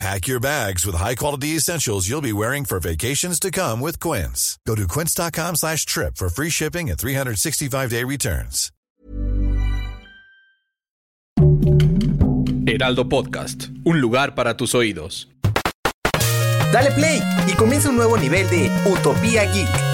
Pack your bags with high-quality essentials you'll be wearing for vacations to come with Quince. Go to quince.com slash trip for free shipping and 365-day returns. Heraldo Podcast, un lugar para tus oídos. Dale play y comienza un nuevo nivel de Utopía Geek.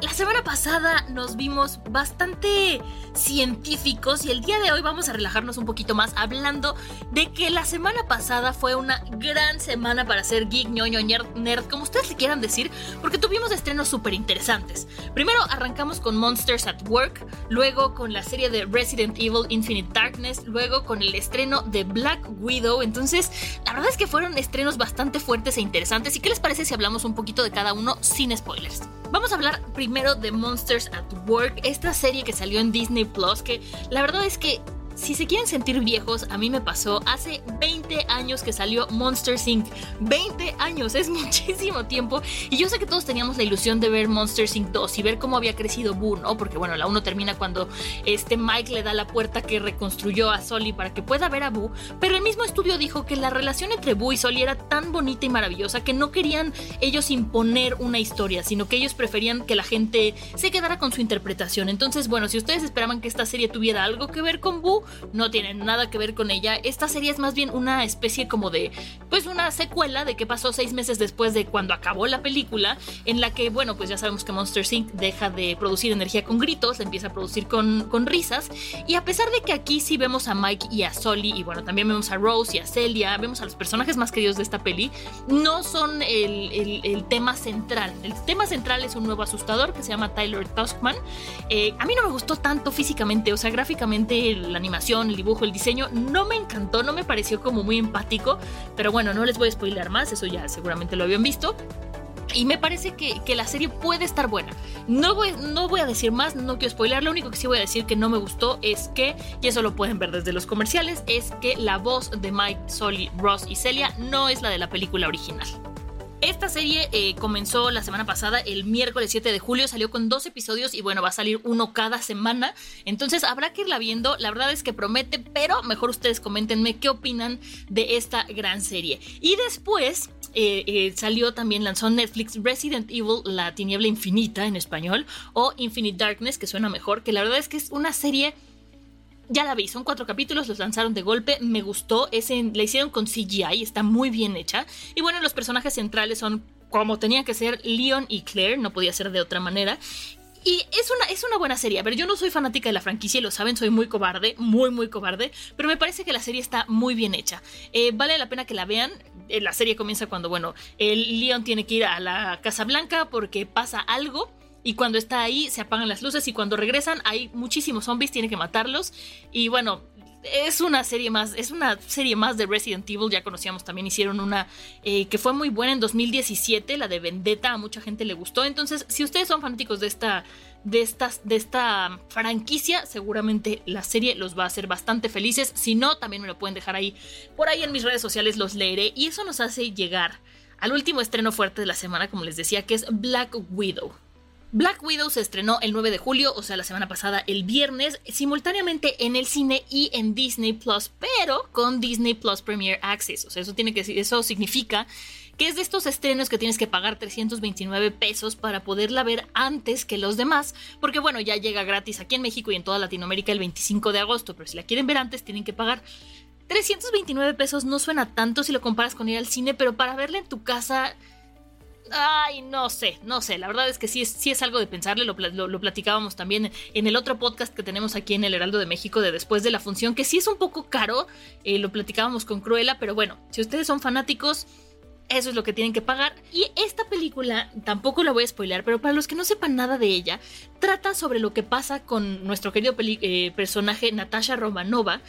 La semana pasada nos vimos bastante científicos y el día de hoy vamos a relajarnos un poquito más hablando de que la semana pasada fue una gran semana para ser geek, ñoño, nerd, como ustedes le quieran decir, porque tuvimos estrenos súper interesantes. Primero arrancamos con Monsters at Work, luego con la serie de Resident Evil Infinite Darkness, luego con el estreno de Black Widow. Entonces, la verdad es que fueron estrenos bastante fuertes e interesantes. ¿Y qué les parece si hablamos un poquito de cada uno sin spoilers? Vamos a hablar primero de Monsters at Work, esta serie que salió en Disney Plus, que la verdad es que si se quieren sentir viejos, a mí me pasó hace 20 años que salió Monster Inc. 20 años, es muchísimo tiempo. Y yo sé que todos teníamos la ilusión de ver Monster Inc. 2 y ver cómo había crecido Boo, ¿no? Porque bueno, la 1 termina cuando este Mike le da la puerta que reconstruyó a Sully para que pueda ver a Boo. Pero el mismo estudio dijo que la relación entre Boo y Sully era tan bonita y maravillosa que no querían ellos imponer una historia, sino que ellos preferían que la gente se quedara con su interpretación. Entonces, bueno, si ustedes esperaban que esta serie tuviera algo que ver con Boo, no tiene nada que ver con ella. Esta serie es más bien una especie como de, pues una secuela de que pasó seis meses después de cuando acabó la película, en la que, bueno, pues ya sabemos que Monster Inc. deja de producir energía con gritos, empieza a producir con, con risas. Y a pesar de que aquí sí vemos a Mike y a Sully, y bueno, también vemos a Rose y a Celia, vemos a los personajes más queridos de esta peli, no son el, el, tema central. El tema central es un nuevo asustador que se llama Tyler Tuskman. Eh, a mí no me gustó tanto físicamente, o sea, gráficamente la animación el dibujo, el diseño, no me encantó, no me pareció como muy empático, pero bueno, no les voy a spoiler más, eso ya seguramente lo habían visto. Y me parece que, la serie puede estar buena. No voy, no voy a decir más, no quiero spoiler. Lo único que sí voy a decir que no me gustó es que, y eso lo pueden ver desde los comerciales, es que la voz de Mike, Sully, Ross y Celia no es la de la película original. Esta serie eh, comenzó la semana pasada, el miércoles 7 de julio, salió con dos episodios y bueno, va a salir uno cada semana. Entonces habrá que irla viendo. La verdad es que promete, pero mejor ustedes coméntenme qué opinan de esta gran serie. Y después eh, eh, salió también, lanzó Netflix Resident Evil, La Tiniebla Infinita en español, o Infinite Darkness, que suena mejor, que la verdad es que es una serie ya la vi, son cuatro capítulos, los lanzaron de golpe, me gustó, es la hicieron con CGI, está muy bien hecha. Y bueno, los personajes centrales son como tenían que ser Leon y Claire, no podía ser de otra manera. Y es una, es una buena serie. A ver, yo no soy fanática de la franquicia, lo saben, soy muy cobarde, muy, muy cobarde, pero me parece que la serie está muy bien hecha. Eh, vale la pena que la vean. Eh, la serie comienza cuando, bueno, el Leon tiene que ir a la Casa Blanca porque pasa algo y cuando está ahí se apagan las luces y cuando regresan hay muchísimos zombies, tiene que matarlos. Y bueno, es una serie más, es una serie más de Resident Evil, ya conocíamos también, hicieron una eh, que fue muy buena en 2017, la de Vendetta, a mucha gente le gustó, entonces si ustedes son fanáticos de esta, de estas, de esta franquicia, seguramente la serie los va a hacer bastante felices, si no, también me lo pueden dejar ahí, por ahí en mis redes sociales los leeré y eso nos hace llegar al último estreno fuerte de la semana, como les decía, que es Black Widow. Black Widow se estrenó el 9 de julio, o sea, la semana pasada, el viernes, simultáneamente en el cine y en Disney Plus, pero con Disney Plus Premier Access. O sea, eso, tiene que, eso significa que es de estos estrenos que tienes que pagar 329 pesos para poderla ver antes que los demás, porque bueno, ya llega gratis aquí en México y en toda Latinoamérica el 25 de agosto, pero si la quieren ver antes tienen que pagar 329 pesos. No suena tanto si lo comparas con ir al cine, pero para verla en tu casa Ay, no sé, no sé. La verdad es que sí es, sí es algo de pensarle. Lo, lo, platicábamos también en el otro podcast que tenemos aquí en el Heraldo de México de después de la función, que sí es un poco caro. Eh, lo platicábamos con Cruella, pero bueno, si ustedes son fanáticos, eso es lo que tienen que pagar. Y esta película, tampoco la voy a spoilear, pero para los que no sepan nada de ella, trata sobre lo que pasa con nuestro querido eh, personaje Natasha Romanova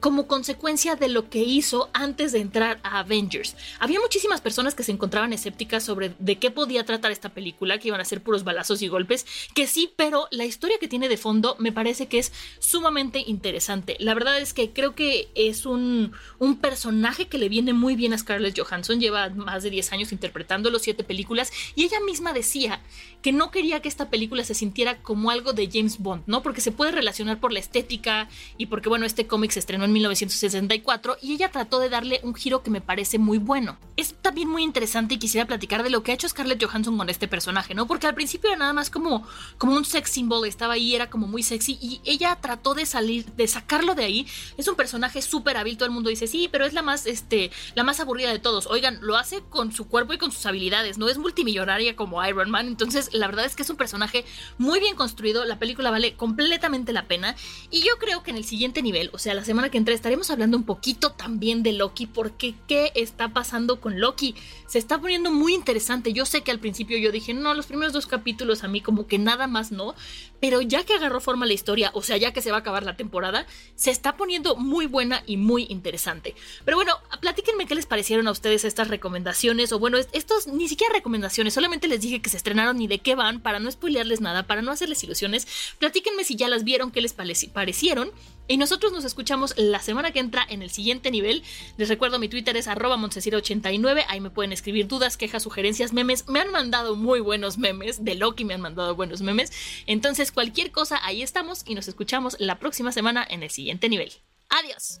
como consecuencia de lo que hizo antes de entrar a Avengers. Había muchísimas personas que se encontraban escépticas sobre de qué podía tratar esta película, que iban a ser puros balazos y golpes, que sí, pero la historia que tiene de fondo me parece que es sumamente interesante. La verdad es que creo que es un, un personaje que le viene muy bien a Scarlett Johansson, lleva más de 10 años interpretando los siete películas y ella misma decía que no quería que esta película se sintiera como algo de James Bond, ¿no? Porque se puede relacionar por la estética y porque, bueno, este cómic se estrenó en 1964 y ella trató de darle un giro que me parece muy bueno. Es también muy interesante y quisiera platicar de lo que ha hecho Scarlett Johansson con este personaje, ¿no? Porque al principio era nada más como, como un sex symbol, estaba ahí, era como muy sexy y ella trató de salir, de sacarlo de ahí. Es un personaje súper hábil, todo el mundo dice, sí, pero es la más, este, la más aburrida de todos. Oigan, lo hace con su cuerpo y con sus habilidades, no es multimillonaria como Iron Man, entonces la verdad es que es un personaje muy bien construido, la película vale completamente la pena y yo creo que en el siguiente nivel, o sea, la semana que entra estaremos hablando un poquito también de Loki porque qué está pasando con Loki. Se está poniendo muy interesante. Yo sé que al principio yo dije, no, los primeros dos capítulos a mí como que nada más no, pero ya que agarró forma la historia, o sea, ya que se va a acabar la temporada, se está poniendo muy buena y muy interesante. Pero bueno, platíquenme qué les parecieron a ustedes estas recomendaciones, o bueno, estos ni siquiera recomendaciones, solamente les dije que se estrenaron y de qué van, para no spoilearles nada, para no hacerles ilusiones. Platíquenme si ya las vieron, qué les parecieron. Y nosotros nos escuchamos la semana que entra en el siguiente nivel. Les recuerdo, mi Twitter es arroba 89 Ahí me pueden escribir dudas, quejas, sugerencias, memes. Me han mandado muy buenos memes. De Loki me han mandado buenos memes. Entonces, cualquier cosa, ahí estamos y nos escuchamos la próxima semana en el siguiente nivel. Adiós.